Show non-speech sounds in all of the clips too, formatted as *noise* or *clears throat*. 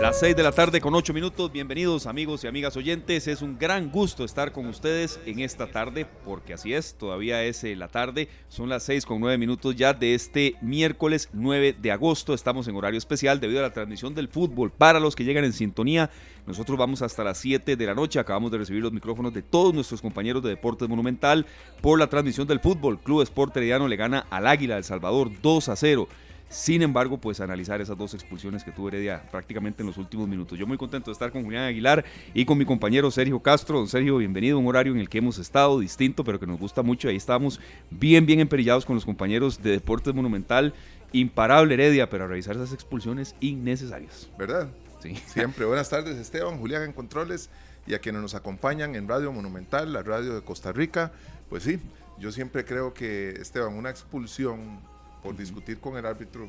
Las 6 de la tarde con 8 minutos. Bienvenidos amigos y amigas oyentes. Es un gran gusto estar con ustedes en esta tarde, porque así es, todavía es eh, la tarde. Son las 6 con 9 minutos ya de este miércoles 9 de agosto. Estamos en horario especial debido a la transmisión del fútbol. Para los que llegan en sintonía, nosotros vamos hasta las 7 de la noche. Acabamos de recibir los micrófonos de todos nuestros compañeros de Deportes Monumental por la transmisión del fútbol. Club Sport Herediano le gana al Águila del Salvador 2 a 0. Sin embargo, pues analizar esas dos expulsiones que tuvo Heredia prácticamente en los últimos minutos. Yo muy contento de estar con Julián Aguilar y con mi compañero Sergio Castro. Don Sergio, bienvenido a un horario en el que hemos estado distinto, pero que nos gusta mucho. Ahí estamos bien, bien emperillados con los compañeros de Deportes Monumental. Imparable Heredia, pero a revisar esas expulsiones innecesarias. ¿Verdad? Sí. *laughs* Siempre. Buenas tardes, Esteban, Julián en Controles y a quienes nos acompañan en Radio Monumental, la radio de Costa Rica. Pues sí, yo siempre creo que, Esteban, una expulsión por discutir con el árbitro.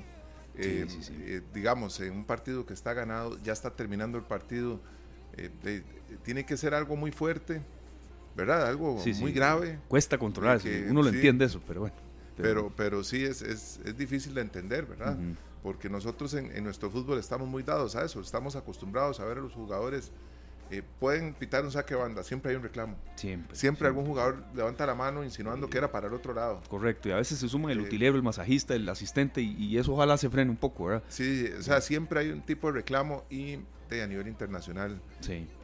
Eh, eh, digamos, en un partido que está ganado, ya está terminando el partido, eh, tiene que ser algo muy fuerte, ¿verdad? Algo muy grave. Cuesta controlar, uno lo entiende eso, pero bueno. Pero, pero, sí es, es, es, difícil de entender, ¿verdad? Porque nosotros en, en, nuestro fútbol estamos muy dados a eso, estamos acostumbrados a ver a los jugadores eh, pueden pitar un saque de banda, siempre hay un reclamo. Siempre. Siempre, algún jugador levanta la mano insinuando que era para el otro lado. Correcto, y a veces se suman el eh, utilero, el masajista, el asistente, y, eso ojalá se frene un poco, ¿verdad? Sí, o sea, siempre hay un tipo de reclamo y a nivel internacional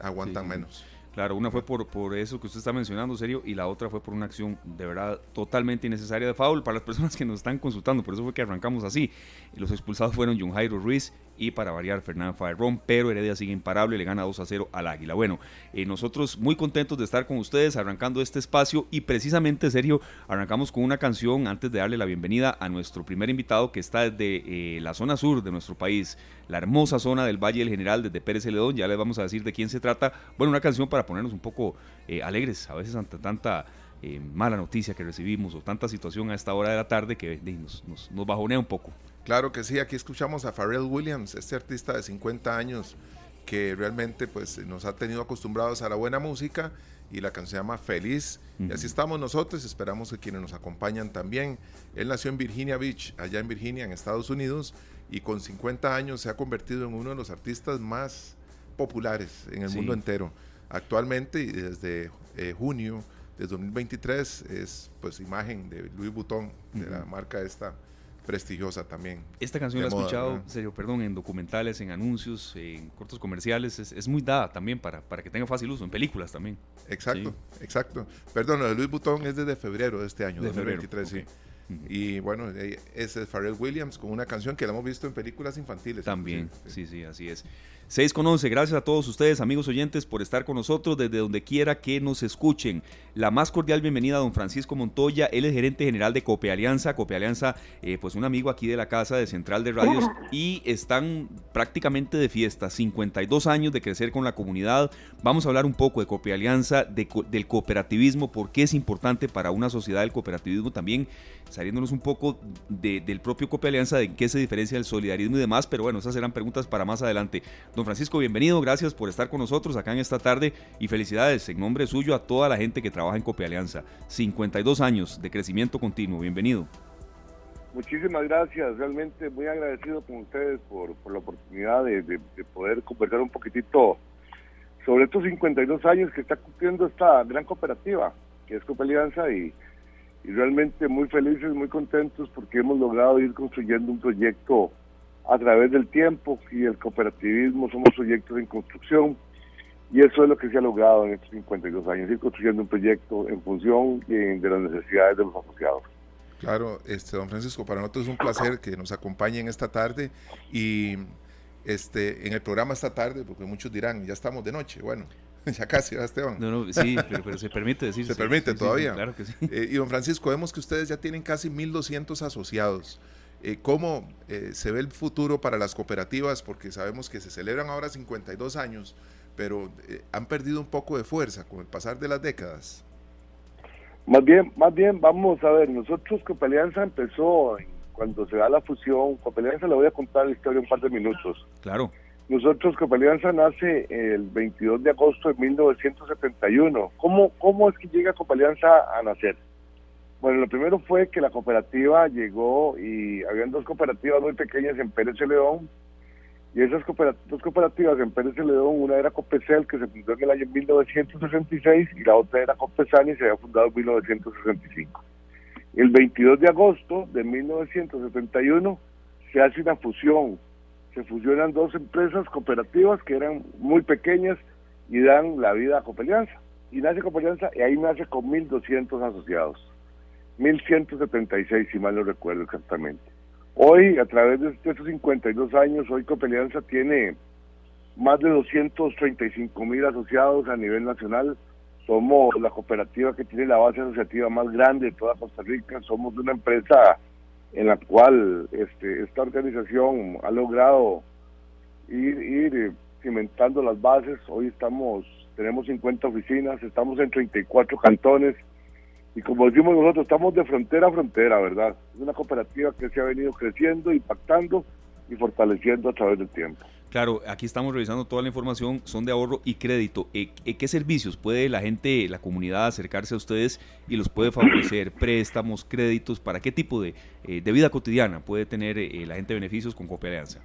aguantan menos. Claro, una fue por, por eso que usted está mencionando, serio, y la otra fue por una acción de verdad totalmente innecesaria de foul para las personas que nos están consultando. Por eso fue que arrancamos así. Los expulsados fueron John Jairo Ruiz y para variar Fernando Faerrón, pero Heredia sigue imparable, le gana 2 a 0 al Águila. Bueno, eh, nosotros muy contentos de estar con ustedes arrancando este espacio y precisamente, Sergio, arrancamos con una canción antes de darle la bienvenida a nuestro primer invitado que está desde eh, la zona sur de nuestro país, la hermosa zona del Valle del General, desde Pérez Celedón, ya les vamos a decir de quién se trata. Bueno, una canción para ponernos un poco eh, alegres, a veces ante tanta... mala noticia que recibimos o tanta situación a esta hora de la tarde que nos, nos bajonea un poco. Claro que sí, aquí escuchamos a Pharrell Williams, este artista de 50 años que realmente pues nos ha tenido acostumbrados a la buena música y la canción se llama Feliz. Y así estamos nosotros, esperamos que quienes nos acompañan también. Él nació en Virginia Beach, allá en Virginia, en Estados Unidos, y con 50 años se ha convertido en uno de los artistas más populares en el mundo entero. Actualmente, y desde eh, junio de 2023, es pues imagen de Louis Vuitton, de la marca esta prestigiosa también. Esta canción la he escuchado, serio, perdón, en documentales, en anuncios, en cortos comerciales, es, muy dada también para, para que tenga fácil uso, en películas también. Exacto, exacto. Perdón, lo de Luis Butón es desde febrero de este año, de 2023, sí. Y bueno, ese es Pharrell Williams con una canción que la hemos visto en películas infantiles. También, sí, sí, así es. 6 con 11, gracias a todos ustedes, amigos oyentes, por estar con nosotros desde donde quiera que nos escuchen. La más cordial bienvenida a don Francisco Montoya, él es gerente general de Cope Alianza. Cope Alianza, eh, pues un amigo aquí de la casa de Central de Radios *laughs* y están prácticamente de fiesta, 52 años de crecer con la comunidad. Vamos a hablar un poco de Cope Alianza, del cooperativismo, por qué es importante para una sociedad el cooperativismo también, saliéndonos un poco del propio Cope Alianza, de qué se diferencia el solidarismo y demás, pero bueno, esas serán preguntas para más adelante. Don Francisco, bienvenido, gracias por estar con nosotros acá en esta tarde y felicidades en nombre suyo a toda la gente que trabaja en Cope Alianza. 52 años de crecimiento continuo, bienvenido. Muchísimas gracias, realmente muy agradecido con ustedes por, la oportunidad de, poder conversar un poquitito sobre estos 52 años que está cumpliendo esta gran cooperativa que es Cope Alianza y, y realmente muy felices, muy contentos porque hemos logrado ir construyendo un proyecto a través del tiempo y el cooperativismo somos proyectos en construcción y eso es lo que se ha logrado en estos 52 años, ir construyendo un proyecto en función de las necesidades de los asociados. Claro, este don Francisco, para nosotros es un placer que nos acompañen esta tarde y este en el programa esta tarde, porque muchos dirán, ya estamos de noche, bueno, *laughs* ya casi, ¿verdad, Esteban? No, no, sí, pero, se permite decir. Se permite todavía. claro que sí. Eh, y don Francisco, vemos que ustedes ya tienen casi 1.200 asociados. Eh, ¿Cómo eh, se ve el futuro para las cooperativas? Porque sabemos que se celebran ahora 52 años, pero eh, han perdido un poco de fuerza con el pasar de las décadas. Más bien, más bien, vamos a ver, nosotros Coopalianza empezó cuando se da la fusión, Coopalianza le voy a contar la historia en un par de minutos. Claro. Nosotros, Coopalianza nace el 22 de agosto de 1971. ¿Cómo, cómo es que llega Coopalianza a nacer? Bueno, lo primero fue que la cooperativa llegó y habían dos cooperativas muy pequeñas en Pérez León. Y esas dos cooperativas en Pérez León, una era Copecel, que se fundó en el año 1966, y la otra era Copesani, y se había fundado en 1965. El 22 de agosto de 1971 se hace una fusión. Se fusionan dos empresas cooperativas que eran muy pequeñas y dan la vida a Copelianza. Y nace Copelianza y ahí nace con 1.200 asociados. 1176, si mal no recuerdo exactamente. Hoy, a través de estos 52 años, hoy Copelianza tiene más de 235 mil asociados a nivel nacional. Somos la cooperativa que tiene la base asociativa más grande de toda Costa Rica. Somos una empresa en la cual este, esta organización ha logrado ir, ir eh, cimentando las bases. Hoy estamos, tenemos 50 oficinas, estamos en 34 cantones y como decimos nosotros, estamos de frontera a frontera, ¿verdad? Es una cooperativa que se ha venido creciendo, impactando y fortaleciendo a través del tiempo. Claro, aquí estamos revisando toda la información, son de ahorro y crédito. ¿En eh, eh, ¿Qué servicios puede la gente, la comunidad acercarse a ustedes y los puede favorecer? *clears throat* ¿Préstamos, créditos? ¿Para qué tipo de, eh, de vida cotidiana puede tener la gente beneficios con Cooperianza?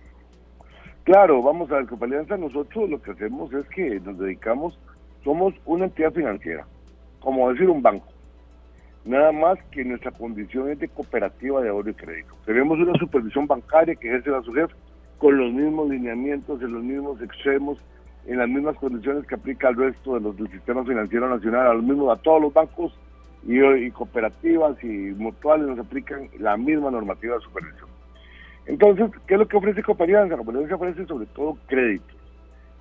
Claro, vamos a ver, Cooperianza nosotros lo que hacemos es que nos dedicamos, somos una entidad financiera, como decir un banco nada más que nuestra condición es de cooperativa de ahorro y crédito. Tenemos una supervisión bancaria que ejerce la SUGEF con los mismos lineamientos, en los mismos extremos, en las mismas condiciones que aplica al resto de los del sistema financiero nacional, a los mismos, todos los bancos y, cooperativas y mutuales nos aplican la misma normativa de supervisión. Entonces, ¿qué es lo que ofrece Cooperianza? Cooperianza ofrece sobre todo créditos.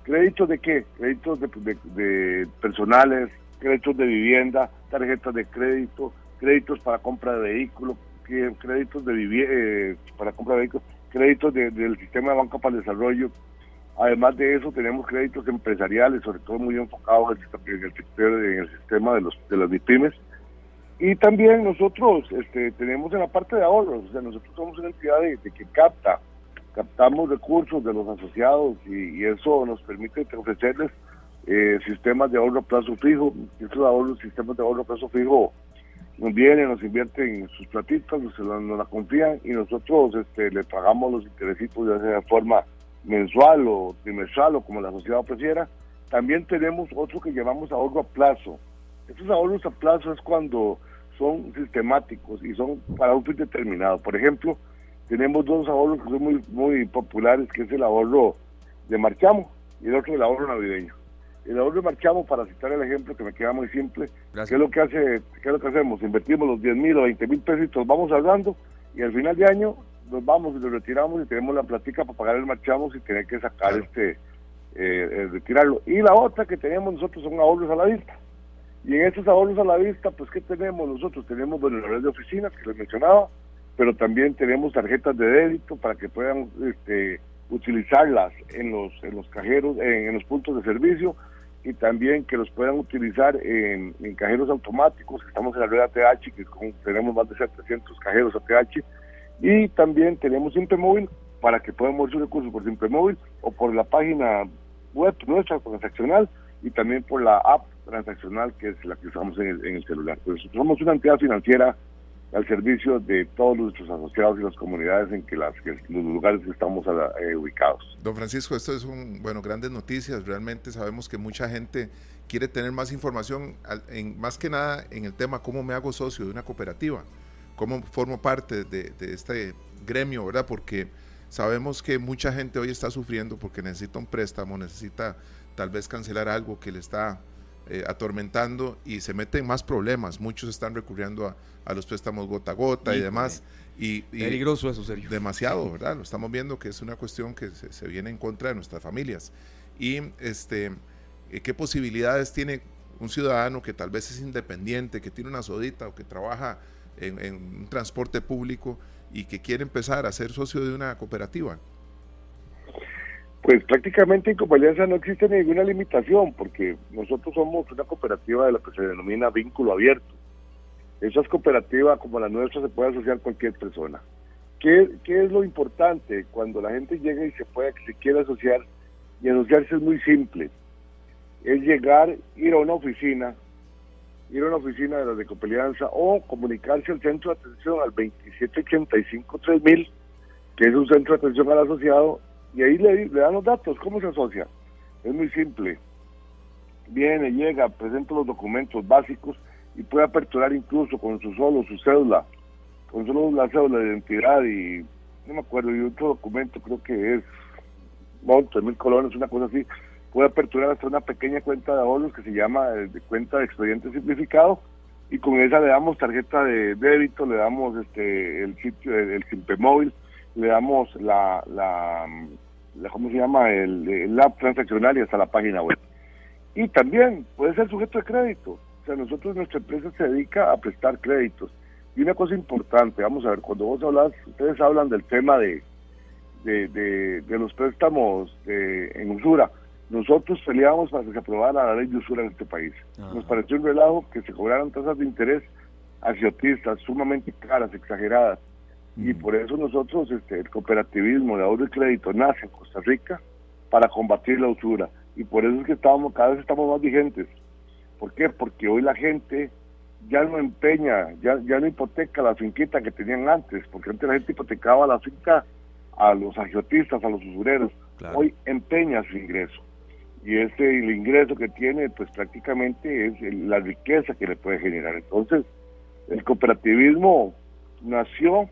¿Créditos de qué? Créditos de personales, créditos de vivienda, tarjetas de crédito, créditos para compra de vehículos, créditos de eh, para compra de vehículos, créditos del sistema de banca para el desarrollo. Además de eso, tenemos créditos empresariales, sobre todo muy enfocados en el, en el sistema de, los, de las MIPIMES. Y también nosotros este, tenemos en la parte de ahorros, o sea, nosotros somos una entidad de, que capta, captamos recursos de los asociados y, y eso nos permite ofrecerles eh, sistemas de ahorro a plazo fijo. Estos ahorros, sistemas de ahorro a plazo fijo nos vienen, nos invierten sus platitas, nos, nos la confían y nosotros este, le pagamos los intereses ya sea de forma mensual o trimestral o como la sociedad prefiera. También tenemos otro que llamamos ahorro a plazo. Estos ahorros a plazo es cuando son sistemáticos y son para un fin determinado. Por ejemplo, tenemos dos ahorros que son muy, muy populares, que es el ahorro de marchamo y el otro el ahorro navideño el ahorro marchamos, para citar el ejemplo que me queda muy simple, ¿qué es lo que hace, qué es lo que hacemos? Invertimos los 10 mil o 20 mil pesitos, vamos ahorrando y al final de año nos vamos y lo retiramos y tenemos la platica para pagar el marchamos y tener que sacar este, eh, eh, retirarlo. Y la otra que tenemos nosotros son ahorros a la vista. Y en estos ahorros a la vista, pues ¿qué tenemos nosotros? Tenemos, bueno, la red de oficinas que les mencionaba, pero también tenemos tarjetas de débito para que puedan este, utilizarlas en los, en los cajeros, en los puntos de servicio, y también que los puedan utilizar en, cajeros automáticos, estamos en la red ATH, que tenemos más de 700 cajeros ATH, y también tenemos Simple Móvil para que puedan mover sus recursos por Simple Móvil o por la página web nuestra transaccional y también por la app transaccional que es la que usamos en el, en el celular. Pues somos una entidad financiera al servicio de todos nuestros asociados y las comunidades en que, las, los lugares estamos eh, ubicados. Don Francisco, esto es un, bueno, grandes noticias. Realmente sabemos que mucha gente quiere tener más información, en, más que nada en el tema cómo me hago socio de una cooperativa, cómo formo parte de este gremio, ¿verdad? Porque sabemos que mucha gente hoy está sufriendo porque necesita un préstamo, necesita tal vez cancelar algo que le está eh, atormentando y se meten más problemas. Muchos están recurriendo a, a los préstamos gota a gota y, demás. Y, peligroso eso, serio. Demasiado, ¿verdad? Lo estamos viendo que es una cuestión que se, viene en contra de nuestras familias. Y este, eh, qué posibilidades tiene un ciudadano que tal vez es independiente, que tiene una sodita o que trabaja en, en un transporte público y que quiere empezar a ser socio de una cooperativa. Pues prácticamente en Coopalianza no existe ninguna limitación porque nosotros somos una cooperativa de lo que se denomina vínculo abierto. Esas cooperativas como la nuestra se puede asociar cualquier persona. ¿Qué, ¿Qué, es lo importante? Cuando la gente llega y se puede, se quiere asociar, y asociarse es muy simple. Es llegar, ir a una oficina, ir a una oficina de la de Copelianza o comunicarse al centro de atención al 2785-3000, que es un centro de atención al asociado, y ahí le, le dan los datos, ¿cómo se asocia? Es muy simple. Viene, llega, presenta los documentos básicos y puede aperturar incluso con su solo su cédula, con solo la cédula de identidad y no me acuerdo, y otro documento creo que es monto de mil colones, una cosa así, puede aperturar hasta una pequeña cuenta de ahorros que se llama eh, de cuenta de expediente simplificado y con esa le damos tarjeta de débito, le damos este el sitio, el, el móvil, le damos la, la, ¿cómo se llama? El, el app transaccional y hasta la página web. Y también puede ser sujeto de crédito. O sea, nosotros, nuestra empresa se dedica a prestar créditos. Y una cosa importante, vamos a ver, cuando vos hablas, ustedes hablan del tema de, de, de, los préstamos en usura. Nosotros peleábamos para que se aprobara la ley de usura en este país. Nos pareció un relajo que se cobraran tasas de interés aciotistas sumamente caras, exageradas. Y por eso nosotros, este, el cooperativismo de ahorro y crédito nace en Costa Rica para combatir la usura. Y por eso es que estamos, cada vez estamos más vigentes. ¿Por qué? Porque hoy la gente ya no empeña, ya, ya no hipoteca la finquita que tenían antes, porque antes la gente hipotecaba la finca a los agiotistas, a los usureros. Hoy empeña su ingreso. Y ese el ingreso que tiene, pues prácticamente es la riqueza que le puede generar. Entonces, el cooperativismo nació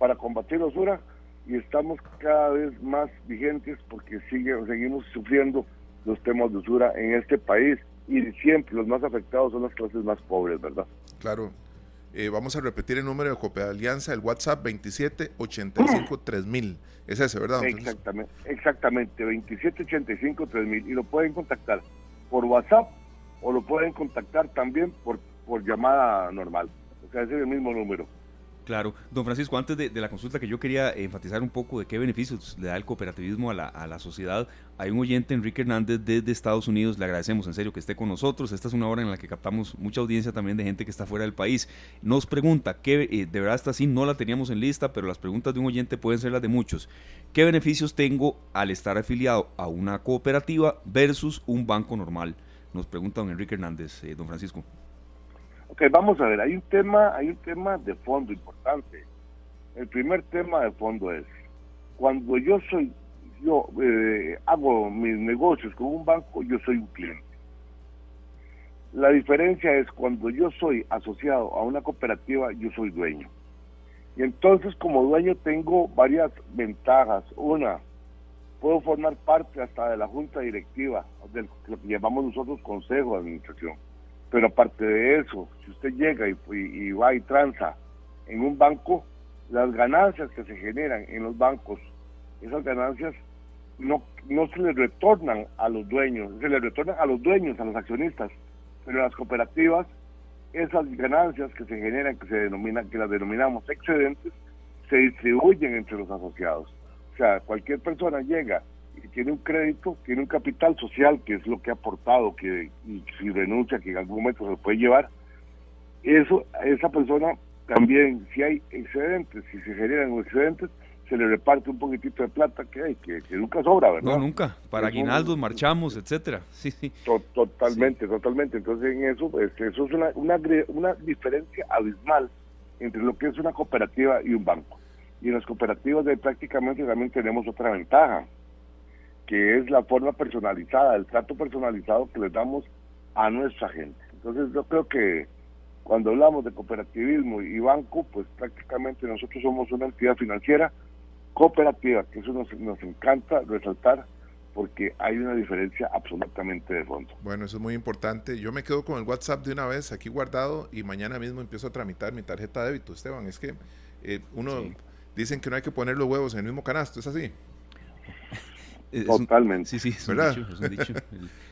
para combatir la usura y estamos cada vez más vigentes porque sigue, seguimos sufriendo los temas de usura en este país y siempre los más afectados son las clases más pobres, ¿verdad? Claro. Eh, vamos a repetir el número de Copia Alianza, el WhatsApp 27853000. Es ese, ¿verdad? Exactamente, exactamente, 27853000. Y lo pueden contactar por WhatsApp o lo pueden contactar también por, por llamada normal. O sea, ese es el mismo número. Claro. Don Francisco, antes de, la consulta que yo quería enfatizar un poco de qué beneficios le da el cooperativismo a la, a la, sociedad, hay un oyente, Enrique Hernández, desde Estados Unidos, le agradecemos en serio que esté con nosotros. Esta es una hora en la que captamos mucha audiencia también de gente que está fuera del país. Nos pregunta, que eh, de verdad está así, no la teníamos en lista, pero las preguntas de un oyente pueden ser las de muchos. ¿Qué beneficios tengo al estar afiliado a una cooperativa versus un banco normal? Nos pregunta don Enrique Hernández, eh, don Francisco. Ok, vamos a ver, hay un tema, hay un tema de fondo importante. El primer tema de fondo es, cuando yo soy, yo eh, hago mis negocios con un banco, yo soy un cliente. La diferencia es cuando yo soy asociado a una cooperativa, yo soy dueño. Y entonces como dueño tengo varias ventajas. Una, puedo formar parte hasta de la junta directiva, de lo que llamamos nosotros consejo de administración pero aparte de eso, si usted llega y, va y tranza en un banco, las ganancias que se generan en los bancos, esas ganancias no, no se le retornan a los dueños, se le retornan a los dueños, a los accionistas, pero en las cooperativas, esas ganancias que se generan, que se denominan, que las denominamos excedentes, se distribuyen entre los asociados. O sea, cualquier persona llega tiene un crédito, tiene un capital social, que es lo que ha aportado, que y si renuncia, que en algún momento se lo puede llevar, eso, esa persona también, si hay excedentes, si se generan excedentes, se le reparte un poquitito de plata que hay, que, nunca sobra, ¿verdad? No, nunca. Para aguinaldos, marchamos, etcétera. *laughs* Sí, sí. totalmente, totalmente. Entonces, en eso, pues, eso es una, una, una diferencia abismal entre lo que es una cooperativa y un banco. Y en las cooperativas de prácticamente también tenemos otra ventaja que es la forma personalizada, el trato personalizado que le damos a nuestra gente. Entonces yo creo que cuando hablamos de cooperativismo y banco, pues prácticamente nosotros somos una entidad financiera cooperativa, que eso nos, nos encanta resaltar porque hay una diferencia absolutamente de fondo. Bueno, eso es muy importante. Yo me quedo con el WhatsApp de una vez aquí guardado y mañana mismo empiezo a tramitar mi tarjeta de débito, Esteban. Es que eh, uno dicen que no hay que poner los huevos en el mismo canasto, ¿es así? Totalmente. Sí, sí, ¿verdad?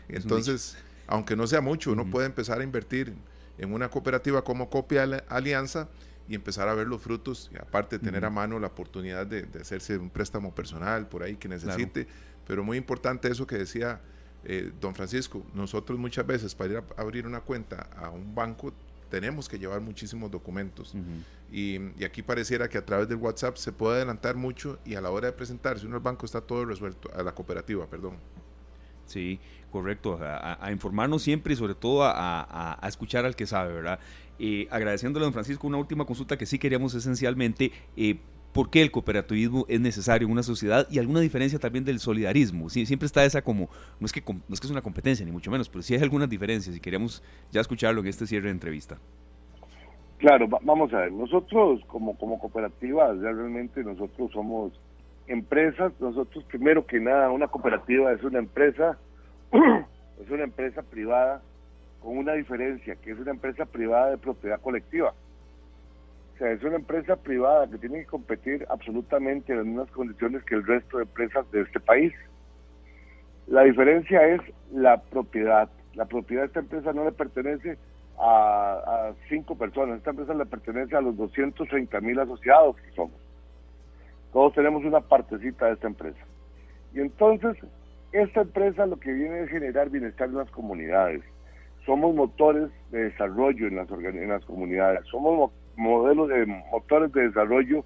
Entonces, aunque no sea mucho, uno puede empezar a invertir en una cooperativa como Copia Alianza y empezar a ver los frutos, y aparte de tener a mano la oportunidad de, hacerse un préstamo personal por ahí que necesite. Pero muy importante eso que decía eh, don Francisco, nosotros muchas veces para ir a abrir una cuenta a un banco tenemos que llevar muchísimos documentos. y, aquí pareciera que a través del WhatsApp se puede adelantar mucho y a la hora de presentarse uno al banco está todo resuelto, a la cooperativa, perdón. Sí, correcto, a, informarnos siempre y sobre todo a, escuchar al que sabe, ¿verdad? Eh, agradeciéndole a don Francisco una última consulta que sí queríamos esencialmente. Eh, ¿Por qué el cooperativismo es necesario en una sociedad y alguna diferencia también del solidarismo? Sí, siempre está esa como, no es, que, no es que es una competencia ni mucho menos, pero sí hay algunas diferencias y queríamos ya escucharlo en este cierre de entrevista. Claro, vamos a ver, nosotros como, como cooperativa, realmente nosotros somos empresas, nosotros primero que nada, una cooperativa es una empresa, *clears throat* es una empresa privada con una diferencia, que es una empresa privada de propiedad colectiva. Sea, es una empresa privada que tiene que competir absolutamente en las mismas condiciones que el resto de empresas de este país. La diferencia es la propiedad. La propiedad de esta empresa no le pertenece a, a cinco personas, esta empresa le pertenece a los 230 mil asociados que somos. Todos tenemos una partecita de esta empresa. Y entonces, esta empresa lo que viene es generar bienestar en las comunidades. Somos motores de desarrollo en las, en las comunidades. Somos modelos de motores de desarrollo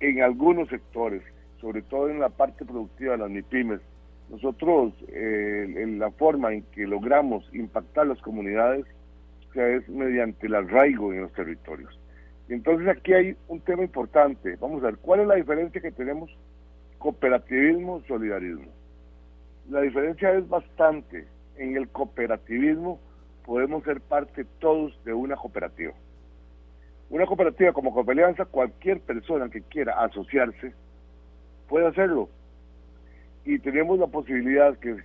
en algunos sectores, sobre todo en la parte productiva de las MIPIMES. Nosotros, eh, en la forma en que logramos impactar las comunidades, es mediante el arraigo en los territorios. Entonces aquí hay un tema importante. Vamos a ver, ¿cuál es la diferencia que tenemos cooperativismo, solidarismo? La diferencia es bastante. En el cooperativismo podemos ser parte todos de una cooperativa. Una cooperativa como Coopelianza, cualquier persona que quiera asociarse puede hacerlo. Y tenemos la posibilidad que,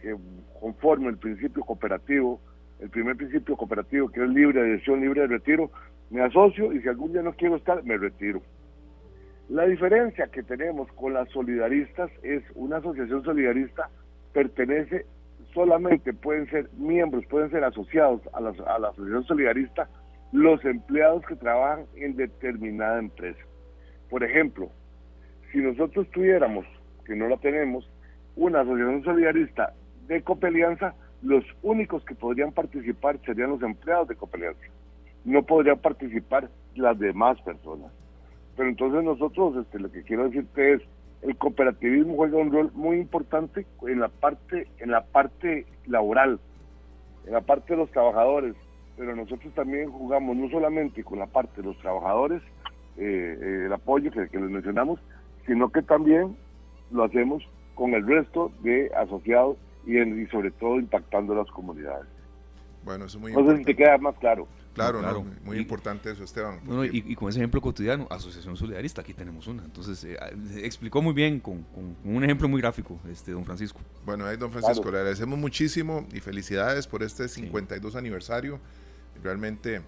conforme el principio cooperativo, el primer principio cooperativo que es libre de adhesión, libre de retiro, me asocio y si algún día no quiero estar, me retiro. La diferencia que tenemos con las solidaristas es una asociación solidarista pertenece solamente pueden ser miembros, pueden ser asociados a la, a la asociación solidarista los empleados que trabajan en determinada empresa. Por ejemplo, si nosotros tuviéramos, que no la tenemos, una asociación solidarista de Copelianza, los únicos que podrían participar serían los empleados de Copelianza no podrían participar las demás personas. Pero entonces nosotros, este, lo que quiero decirte es, el cooperativismo juega un rol muy importante en la parte, en la parte laboral, en la parte de los trabajadores, pero nosotros también jugamos no solamente con la parte de los trabajadores, eh, eh, el apoyo que, les mencionamos, sino que también lo hacemos con el resto de asociados y, y sobre todo impactando las comunidades. Bueno, eso es muy no sé si te queda más claro. Claro, muy importante eso, Esteban. y, con ese ejemplo cotidiano, Asociación Solidarista, aquí tenemos una. Entonces, eh, explicó muy bien con, un ejemplo muy gráfico, este don Francisco. Bueno, ahí don Francisco, le agradecemos muchísimo y felicidades por este 52 aniversario. Realmente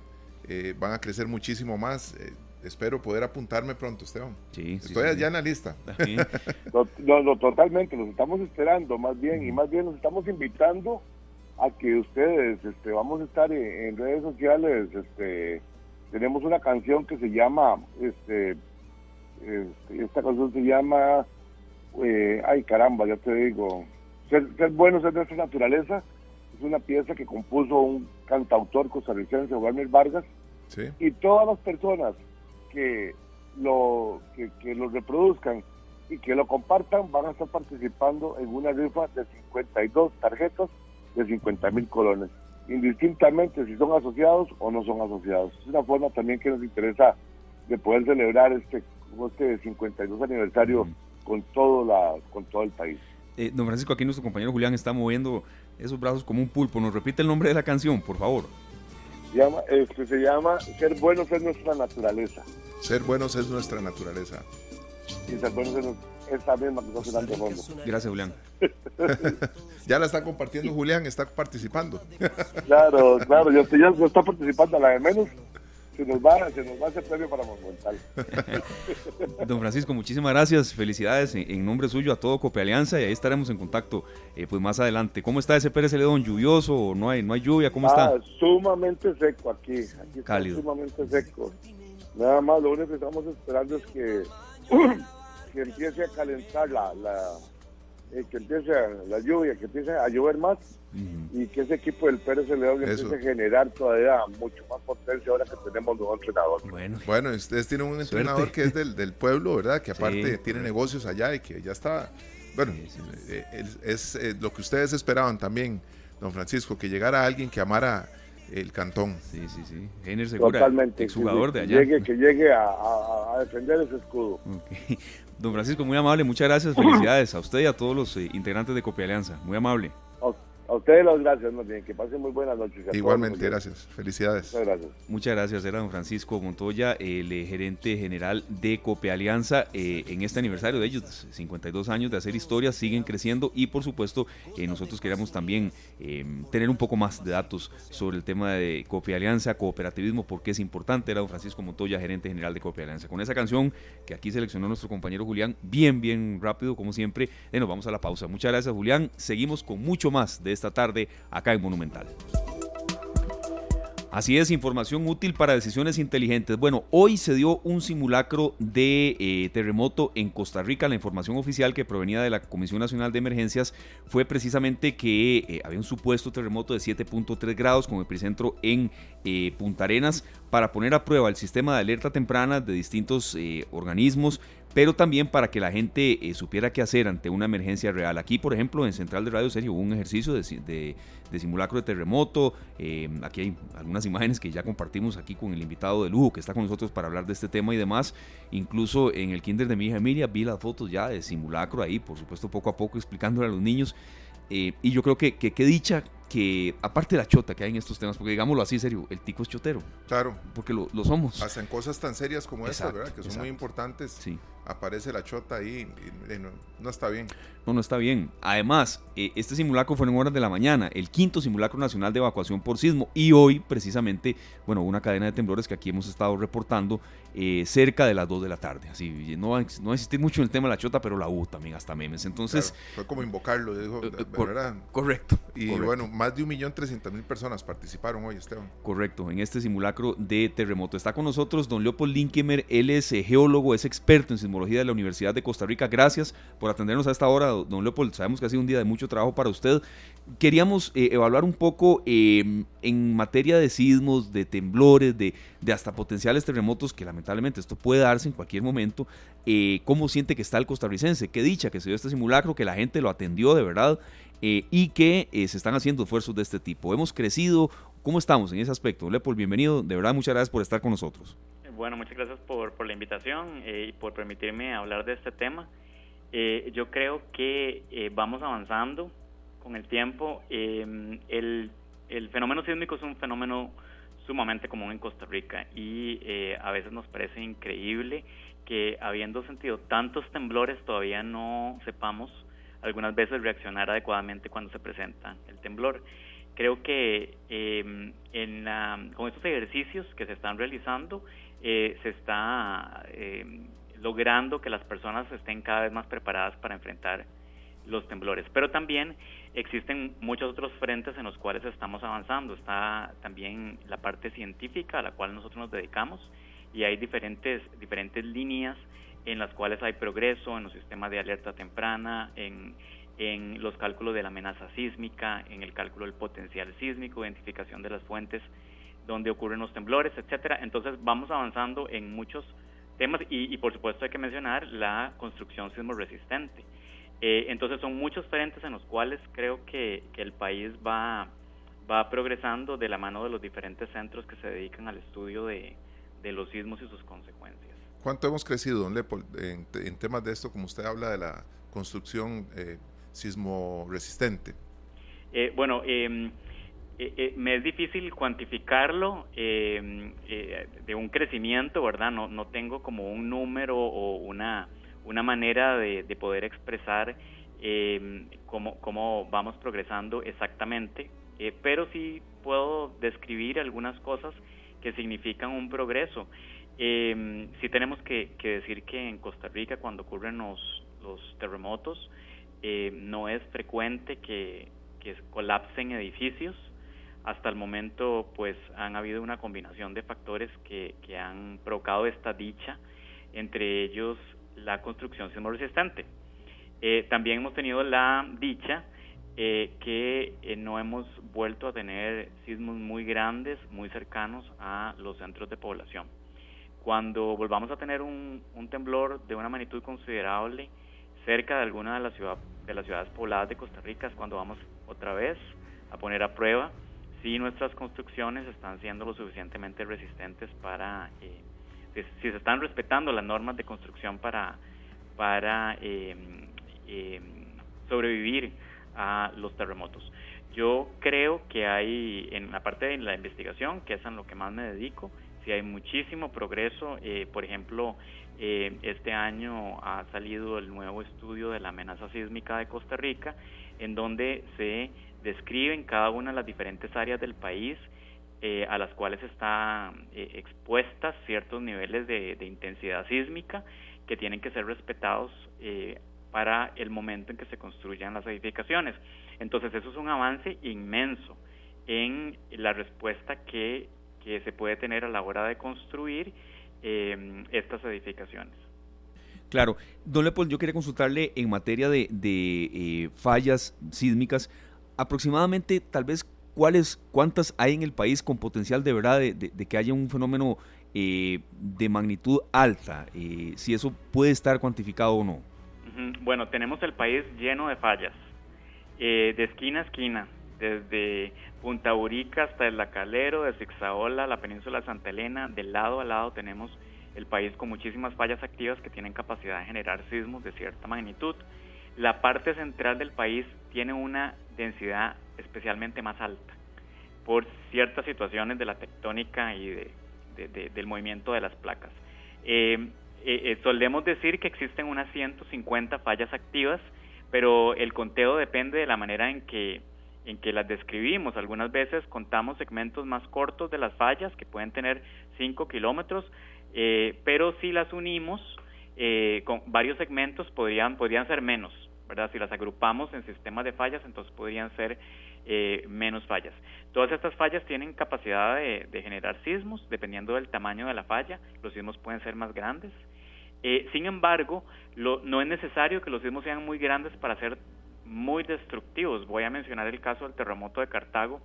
eh, van a crecer muchísimo más. Eh, espero poder apuntarme pronto, Esteban. Sí, Estoy allá en la lista. *laughs* no, totalmente, los estamos esperando más bien y más bien los estamos invitando a que ustedes, este, vamos a estar en, redes sociales, este, tenemos una canción que se llama, este, este esta canción se llama, eh, ay caramba, ya te digo, ser, ser buenos es nuestra naturaleza, es una pieza que compuso un cantautor costarricense, Werner Vargas, y todas las personas que lo, que, que lo reproduzcan y que lo compartan van a estar participando en una rifa de 52 tarjetas de 50 mil colones, indistintamente si son asociados o no son asociados. Es una forma también que nos interesa de poder celebrar este, este 52 aniversario con, todo la, con todo el país. Eh, don Francisco, aquí nuestro compañero Julián está moviendo esos brazos como un pulpo. ¿Nos repite el nombre de la canción, por favor? Llama, este, se llama Ser buenos es nuestra naturaleza. Ser buenos es nuestra naturaleza. Y ser buenos es nuestra esta misma que está fondo. Gracias, Julián. *laughs* ya la está compartiendo Julián, está participando. claro, claro, ya, ya está participando, a la de menos se nos va, se nos va ese premio para Monumental. *laughs* Don Francisco, muchísimas gracias, felicidades en, nombre suyo a todo Cope Alianza y ahí estaremos en contacto eh, pues más adelante. ¿Cómo está ese Pérez Celedón? ¿Lluvioso o no hay, no hay lluvia? ¿Cómo ah, está? Sumamente seco aquí, aquí Cálido. sumamente seco. Nada más, lo único que estamos esperando es que *clears throat* que empiece a calentar la, la eh, que empiece la lluvia, que empiece a llover más y que ese equipo del Pérez León empiece a generar todavía mucho más potencia ahora que tenemos un entrenador. Bueno, bueno ustedes tienen un entrenador que es del, del pueblo, ¿verdad? Que aparte tiene negocios allá y que ya está Bueno, eh, es, eh, lo que ustedes esperaban también, don Francisco, que llegara alguien que amara el cantón. Sí, sí, sí. Heiner Segura, Totalmente, exjugador de allá. Llegue, que llegue a, defender ese escudo. Don Francisco, muy amable, muchas gracias, *laughs* felicidades a usted y a todos los eh, integrantes de Copia Alianza, muy amable. A ustedes las gracias, más bien. Que pasen muy buenas noches. Igualmente, gracias. Felicidades. Muchas gracias. Muchas gracias. Era don Francisco Montoya, el eh, gerente general de Cope Alianza. Eh, en este aniversario de ellos, 52 años de hacer historia, siguen creciendo y por supuesto eh, nosotros queremos también tener un poco más de datos sobre el tema de Cope Alianza, cooperativismo, porque es importante. Era don Francisco Montoya, gerente general de Cope Alianza. Con esa canción que aquí seleccionó nuestro compañero Julián, bien, bien rápido, como siempre, nos vamos a la pausa. Muchas gracias, Julián. Seguimos con mucho más de esta tarde acá en Monumental. Así es, información útil para decisiones inteligentes. Bueno, hoy se dio un simulacro de eh, terremoto en Costa Rica. La información oficial que provenía de la Comisión Nacional de Emergencias fue precisamente que eh, había un supuesto terremoto de 7.3 grados con epicentro en eh, Punta Arenas para poner a prueba el sistema de alerta temprana de distintos organismos pero también para que la gente eh, supiera qué hacer ante una emergencia real. Aquí, por ejemplo, en Central de Radio Serio hubo un ejercicio de, simulacro de terremoto. Eh, aquí hay algunas imágenes que ya compartimos aquí con el invitado de lujo que está con nosotros para hablar de este tema y demás. Incluso en el kinder de mi hija Emilia vi las fotos ya de simulacro ahí, por supuesto, poco a poco explicándole a los niños. Eh, y yo creo que qué dicha que, aparte de la chota que hay en estos temas, porque digámoslo así, serio, el tico es chotero. Claro. Porque lo, somos. Hacen cosas tan serias como esta, ¿verdad? Que son muy importantes. Sí aparece la chota ahí y, no, está bien. No, no está bien. Además, eh, este simulacro fue en horas de la mañana, el quinto simulacro nacional de evacuación por sismo. Y hoy, precisamente, bueno, una cadena de temblores que aquí hemos estado reportando eh, cerca de las 2 de la tarde. Así, no no mucho en el tema de la chota, pero la hubo también hasta memes. Entonces. fue como invocarlo, dijo, eh, Correcto. Y bueno, más de 1.300.000 personas participaron hoy, Esteban. Correcto, en este simulacro de terremoto. Está con nosotros don Leopold Linkemer, él es geólogo, es experto en sismología de la Universidad de Costa Rica. Gracias por atendernos a esta hora, don Leopold. Sabemos que ha sido un día de mucho trabajo para usted. Queríamos eh, evaluar un poco em, en materia de sismos, de temblores, de, de, hasta potenciales terremotos, que lamentablemente esto puede darse en cualquier momento. Eh, ¿Cómo siente que está el costarricense? Qué dicha que se dio este simulacro, que la gente lo atendió de verdad eh, y que se están haciendo esfuerzos de este tipo. Hemos crecido. ¿Cómo estamos en ese aspecto? Leopold, bienvenido. De verdad, muchas gracias por estar con nosotros. Bueno, muchas gracias por, por la invitación eh, y por permitirme hablar de este tema. Eh, yo creo que eh, vamos avanzando con el tiempo. Em, el, el fenómeno sísmico es un fenómeno sumamente común en Costa Rica y a veces nos parece increíble que habiendo sentido tantos temblores todavía no sepamos algunas veces reaccionar adecuadamente cuando se presenta el temblor. Creo que em, en con estos ejercicios que se están realizando eh, se está eh, logrando que las personas estén cada vez más preparadas para enfrentar los temblores. Pero también existen muchos otros frentes en los cuales estamos avanzando. Está también la parte científica a la cual nosotros nos dedicamos y hay diferentes, diferentes líneas en las cuales hay progreso en los sistemas de alerta temprana, en, en los cálculos de la amenaza sísmica, en el cálculo del potencial sísmico, identificación de las fuentes donde ocurren los temblores, etcétera. Entonces vamos avanzando en muchos temas y, por supuesto hay que mencionar la construcción sismo resistente. Eh, entonces son muchos frentes en los cuales creo que, el país va, va progresando de la mano de los diferentes centros que se dedican al estudio de, los sismos y sus consecuencias. ¿Cuánto hemos crecido, don Leopold, en, temas de esto, como usted habla de la construcción eh, sismo resistente? Eh, bueno, eh, eh, eh, me es difícil cuantificarlo eh, de un crecimiento, ¿verdad? No, no tengo como un número o una, una manera de, poder expresar cómo, cómo, vamos progresando exactamente, pero sí puedo describir algunas cosas que significan un progreso. sí tenemos que, decir que en Costa Rica cuando ocurren los, los terremotos no es frecuente que, que colapsen edificios, hasta el momento pues han habido una combinación de factores que, que han provocado esta dicha, entre ellos la construcción sismo resistente. Eh, también hemos tenido la dicha eh, que eh, no hemos vuelto a tener sismos muy grandes, muy cercanos a los centros de población. Cuando volvamos a tener un, un temblor de una magnitud considerable, cerca de alguna de las, ciudad, de las ciudades pobladas de Costa Rica es cuando vamos otra vez a poner a prueba si nuestras construcciones están siendo lo suficientemente resistentes para, eh, si, se están respetando las normas de construcción para, para eh, eh, sobrevivir a los terremotos. Yo creo que hay, en la parte de la investigación, que es en lo que más me dedico, si hay muchísimo progreso. por ejemplo, este año ha salido el nuevo estudio de la amenaza sísmica de Costa Rica, en donde se describen cada una de las diferentes áreas del país eh, a las cuales están eh, expuestas ciertos niveles de, intensidad sísmica que tienen que ser respetados eh, para el momento en que se construyan las edificaciones. Entonces eso es un avance inmenso en la respuesta que, que se puede tener a la hora de construir estas edificaciones. Claro, don Leopold, yo quería consultarle en materia de, de fallas sísmicas, aproximadamente tal vez cuáles, cuántas hay en el país con potencial de verdad de, que haya un fenómeno eh, de magnitud alta, eh, si eso puede estar cuantificado o no. Bueno, tenemos el país lleno de fallas, eh, de esquina a esquina, desde Punta Urica hasta el Lacalero, de Zixaola, la península de Santa Elena, de lado a lado tenemos el país con muchísimas fallas activas que tienen capacidad de generar sismos de cierta magnitud. La parte central del país tiene una densidad especialmente más alta por ciertas situaciones de la tectónica y de, del movimiento de las placas. Eh, eh, eh, solemos decir que existen unas 150 fallas activas, pero el conteo depende de la manera en que, en que las describimos. Algunas veces contamos segmentos más cortos de las fallas, que pueden tener 5 kilómetros, pero si las unimos con varios segmentos podrían, podrían ser menos. ¿Verdad? Si las agrupamos en sistemas de fallas, entonces podrían ser eh, menos fallas. Todas estas fallas tienen capacidad de, generar sismos, dependiendo del tamaño de la falla, los sismos pueden ser más grandes. Eh, sin embargo, no es necesario que los sismos sean muy grandes para ser muy destructivos. Voy a mencionar el caso del terremoto de Cartago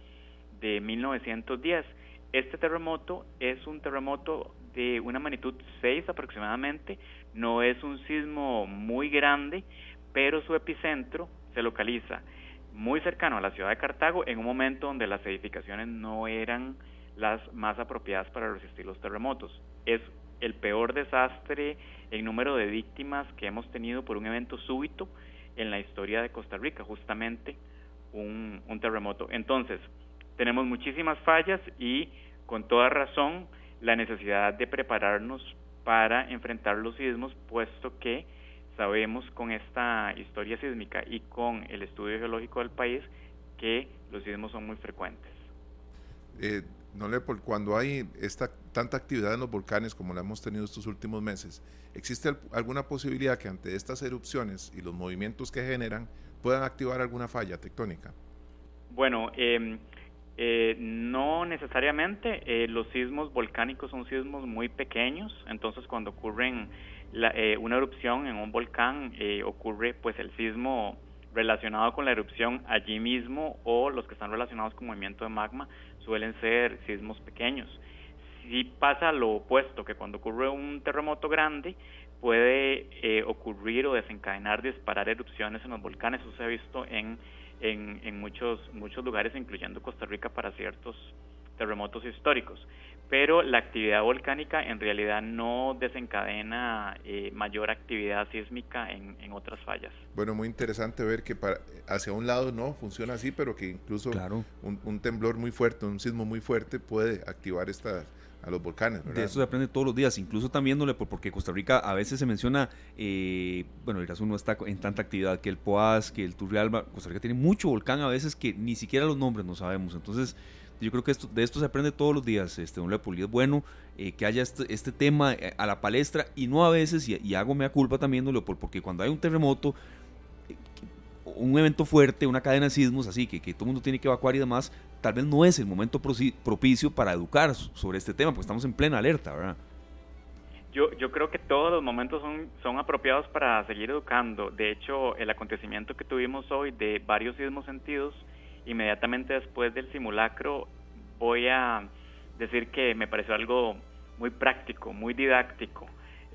de 1910. Este terremoto es un terremoto de una magnitud 6 aproximadamente, no es un sismo muy grande, pero su epicentro se localiza muy cercano a la ciudad de Cartago en un momento donde las edificaciones no eran las más apropiadas para resistir los terremotos. Es el peor desastre en número de víctimas que hemos tenido por un evento súbito en la historia de Costa Rica, justamente un, un terremoto. Entonces, tenemos muchísimas fallas y con toda razón la necesidad de prepararnos para enfrentar los sismos, puesto que sabemos con esta historia sísmica y con el estudio geológico del país que los sismos son muy frecuentes. Eh, no por cuando hay esta tanta actividad en los volcanes como la hemos tenido estos últimos meses, ¿existe alguna posibilidad que ante estas erupciones y los movimientos que generan puedan activar alguna falla tectónica? Bueno, em, eh, no necesariamente. Eh, los sismos volcánicos son sismos muy pequeños, entonces cuando ocurren eh, una erupción en un volcán eh, ocurre pues el sismo relacionado con la erupción allí mismo o los que están relacionados con movimiento de magma suelen ser sismos pequeños. Si pasa lo opuesto, que cuando ocurre un terremoto grande puede eh, ocurrir o desencadenar, disparar erupciones en los volcanes. Eso se ha visto en, en, en muchos, muchos lugares, incluyendo Costa Rica, para ciertos terremotos históricos pero la actividad volcánica en realidad no desencadena eh, mayor actividad sísmica en, otras fallas. Bueno, muy interesante ver que para, hacia un lado no funciona así, pero que incluso un, temblor muy fuerte, un sismo muy fuerte puede activar estas a los volcanes. De eso se aprende todos los días, incluso también porque Costa Rica a veces se menciona, eh, bueno, el Irazú no está en tanta actividad que el Poás, que el Turrialba, Costa Rica tiene mucho volcán a veces que ni siquiera los nombres no sabemos, entonces yo creo que esto, de esto se aprende todos los días, este, don Leopold, es bueno eh, que haya este, este, tema eh, a la palestra y no a veces, y, hago mea culpa también, don Leopold, porque cuando hay un terremoto, eh, un evento fuerte, una cadena de sismos así, que, que todo el mundo tiene que evacuar y demás, tal vez no es el momento propicio para educar sobre este tema, porque estamos en plena alerta, ¿verdad? Yo, yo creo que todos los momentos son, son apropiados para seguir educando. De hecho, el acontecimiento que tuvimos hoy de varios sismos sentidos, inmediatamente después del simulacro voy a decir que me pareció algo muy práctico, muy didáctico.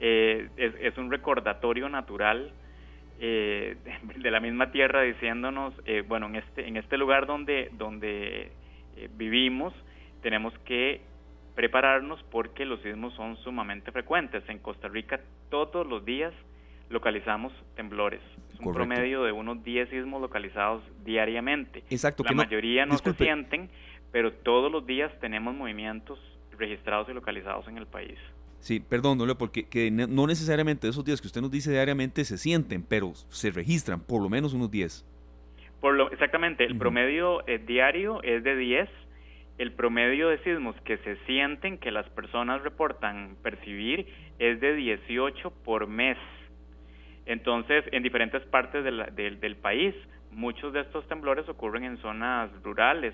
Eh, es, un recordatorio natural eh, *laughs* de la misma tierra diciéndonos, eh, bueno, en este, en este lugar donde, donde eh, vivimos tenemos que prepararnos porque los sismos son sumamente frecuentes. En Costa Rica todos los días localizamos temblores. Un promedio de unos 10 sismos localizados diariamente. Exacto. La mayoría no, se sienten, pero todos los días tenemos movimientos registrados y localizados en el país. Sí, perdón, no, porque que no necesariamente esos días que usted nos dice diariamente se sienten, pero se registran por lo menos unos 10. Por lo, exactamente, el promedio eh, diario es de 10. El promedio de sismos que se sienten, que las personas reportan percibir, es de 18 por mes. Entonces, en diferentes partes del país, muchos de estos temblores ocurren en zonas rurales,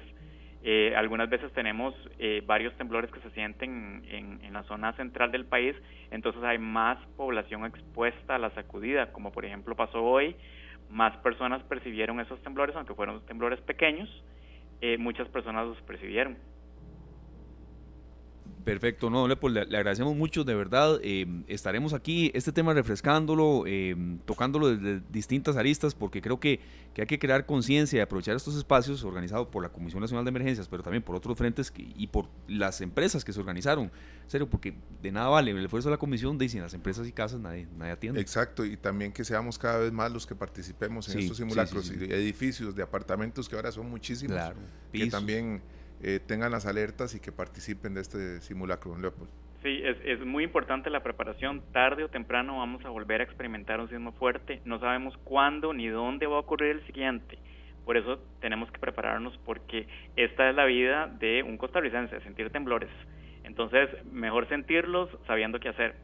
eh, algunas veces tenemos eh, varios temblores que se sienten en, la zona central del país, entonces hay más población expuesta a la sacudida, como por ejemplo pasó hoy, más personas percibieron esos temblores, aunque fueron temblores pequeños, eh, muchas personas los percibieron. Perfecto, no, le, pues, le, agradecemos mucho, de verdad. Eh, estaremos aquí, este tema refrescándolo, eh, tocándolo desde distintas aristas, porque creo que, que hay que crear conciencia y aprovechar estos espacios organizados por la Comisión Nacional de Emergencias, pero también por otros frentes y por las empresas que se organizaron. En serio, porque de nada vale el esfuerzo de la Comisión, dicen las empresas y casas nadie, nadie atiende. Exacto, y también que seamos cada vez más los que participemos en estos simulacros y edificios de apartamentos que ahora son muchísimos. Claro, que también eh, tengan las alertas y que participen de este simulacro, don Leopold. Sí, es, es muy importante la preparación. Tarde o temprano vamos a volver a experimentar un sismo fuerte. No sabemos cuándo ni dónde va a ocurrir el siguiente. Por eso tenemos que prepararnos porque esta es la vida de un costarricense, sentir temblores. Entonces, mejor sentirlos sabiendo qué hacer.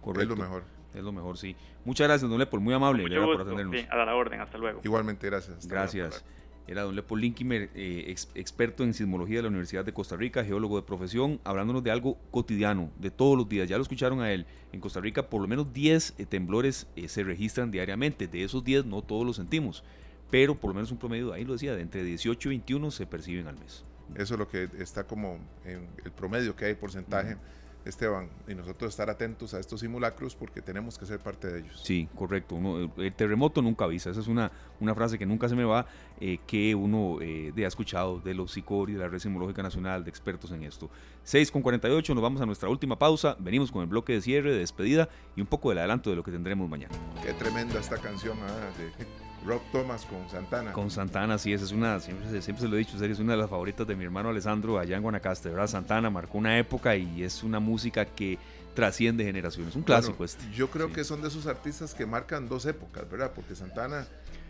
Correcto. Es lo mejor. Es lo mejor, sí. Muchas gracias, don Leopold. Muy amable por atendernos. Sí, a la orden. Hasta luego. Igualmente, gracias. gracias. Era don Leopold Linkimer, eh, experto en sismología de la Universidad de Costa Rica, geólogo de profesión, hablándonos de algo cotidiano, de todos los días. Ya lo escucharon a él. En Costa Rica, por lo menos 10 eh, temblores eh, se registran diariamente. De esos 10, no todos los sentimos, pero por lo menos un promedio, ahí lo decía, de entre 18 y 21 se perciben al mes. Eso es lo que está como en el promedio que hay porcentaje. Esteban, y nosotros estar atentos a estos simulacros porque tenemos que ser parte de ellos. Sí, correcto. el terremoto nunca avisa. Esa es una, una frase que nunca se me va, eh, que uno eh, ha escuchado de los SICORI, de la Red Sismológica Nacional, de expertos en esto. 6 con 48, nos vamos a nuestra última pausa. Venimos con el bloque de cierre, de despedida y un poco del adelanto de lo que tendremos mañana. Qué tremenda esta canción ah, de Rob Thomas con Santana. Con Santana, sí, esa es una, siempre, siempre se lo he dicho, es una de las favoritas de mi hermano Alessandro allá en Guanacaste, ¿verdad? Santana marcó una época y es una música que trasciende generaciones, un clásico este. Yo creo que son de esos artistas que marcan dos épocas, ¿verdad? Porque Santana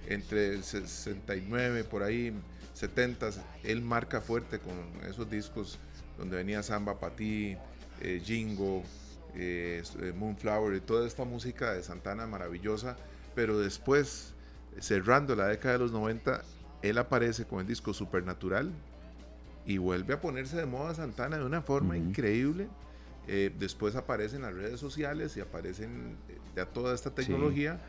entre el 69, por ahí, 70, él marca fuerte con esos discos donde venía Samba Patí, eh, Jingo, eh, eh, Moonflower y toda esta música de Santana maravillosa, pero después cerrando la década de los 90, él aparece con el disco Supernatural y vuelve a ponerse de moda Santana de una forma increíble. Eh, después aparecen las redes sociales y aparecen eh, ya toda esta tecnología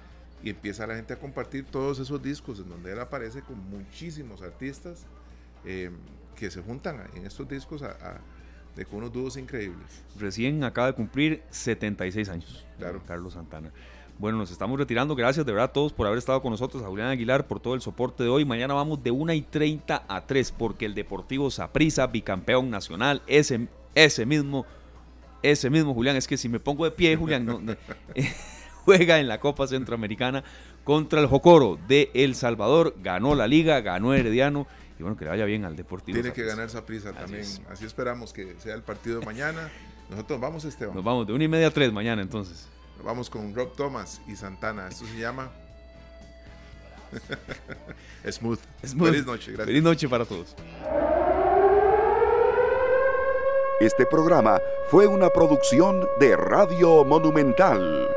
y empieza la gente a compartir todos esos discos en donde él aparece con muchísimos artistas eh, que se juntan en estos discos de con unos dúos increíbles. Recién acaba de cumplir 76 años. Claro. Carlos Santana. Bueno, nos estamos retirando. Gracias de verdad a todos por haber estado con nosotros. A Julián Aguilar por todo el soporte de hoy. Mañana vamos de 1 y 30 a 3 porque el Deportivo Saprissa, bicampeón nacional, ese, ese mismo, ese mismo Julián. Es que si me pongo de pie, Julián, no, *laughs* juega en la Copa Centroamericana contra el Jocoro de El Salvador. Ganó la liga, ganó Herediano. Y bueno, que le vaya bien al Deportivo. Tiene que ganar Saprissa también. Así esperamos que sea el partido de mañana. *laughs* Nosotros vamos, Esteban. Nos vamos de 1 y media a 3 mañana entonces. Vamos con Rob Thomas y Santana. Esto se llama *laughs* Smooth. Feliz noche, gracias. Feliz noche para todos. Este programa fue una producción de Radio Monumental.